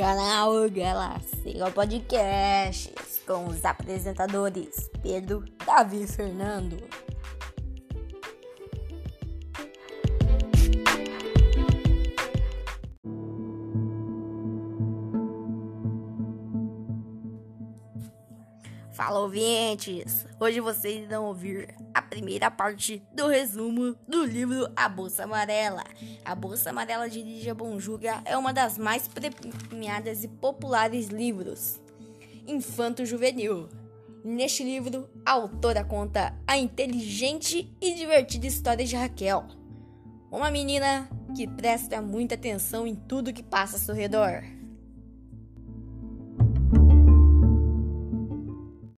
canal Galáxia Podcasts com os apresentadores Pedro, Davi e Fernando. Fala ouvintes! Hoje vocês irão ouvir a primeira parte do resumo do livro A Bolsa Amarela. A Bolsa Amarela de Lígia Bonjuga é uma das mais premiadas e populares livros infanto-juvenil. Neste livro, a autora conta a inteligente e divertida história de Raquel, uma menina que presta muita atenção em tudo que passa ao seu redor.